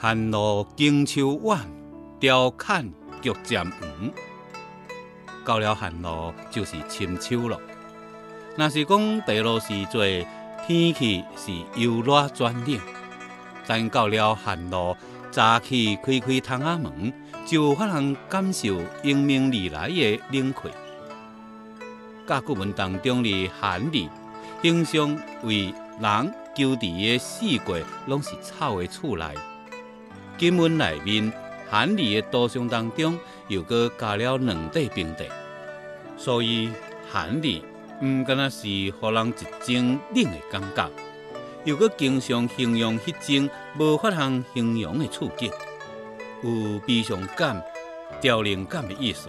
寒露经秋晚，雕砍菊渐黄。到了寒露就是深秋了。若是讲地落时节，天气是由热转冷，但到了寒露，早起开开窗仔门，就发能感受迎面而来的冷气。甲古文当中的寒字，形象为人求治的四季，拢是草的厝内。金文内面寒日的图像当中，又搁加了两块冰块，所以寒日毋敢若是互人一种冷的感觉，又搁经常形容迄种无法通形容的处境，有悲伤感、凋零感的意思。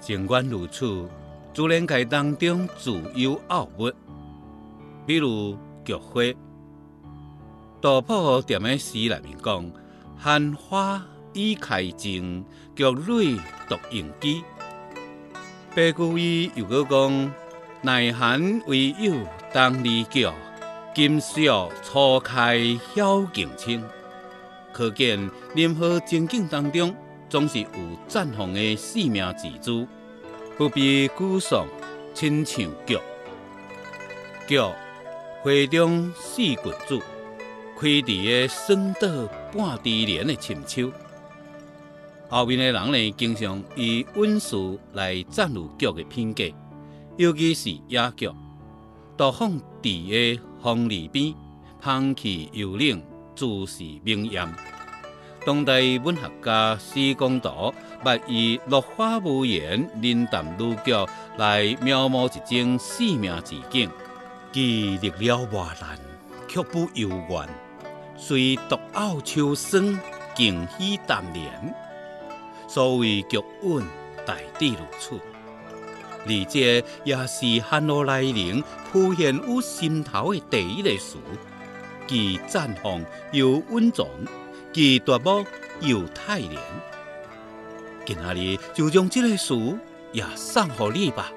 尽管如此。自然界当中自有奥物，比如菊花。杜甫踮在诗内面讲：“寒花已开尽，菊蕊独应机。”白居易又搁讲：“耐寒唯有当离菊，金石初开晓镜清。”可见任何情景当中，总是有绽放的生命之珠。不必沮丧，亲像菊。菊花中四君子，开伫个霜倒半枝莲的深秋。后面的人呢，经常以温词来赞誉菊的品格，尤其是野菊。杜放伫个枫篱边，香气幽冷，姿势明艳。当代文学家施公道，捌以落花无言、林淡如菊来描摹一种生命之景。既历了磨难，却不幽怨，虽独傲秋霜，静喜淡莲。所谓菊韵，大抵如此。而这也是寒露来临，浮现于心头的第一个词，既绽放又稳重。既夺目又泰然，今仔日就将这个词也送给你吧。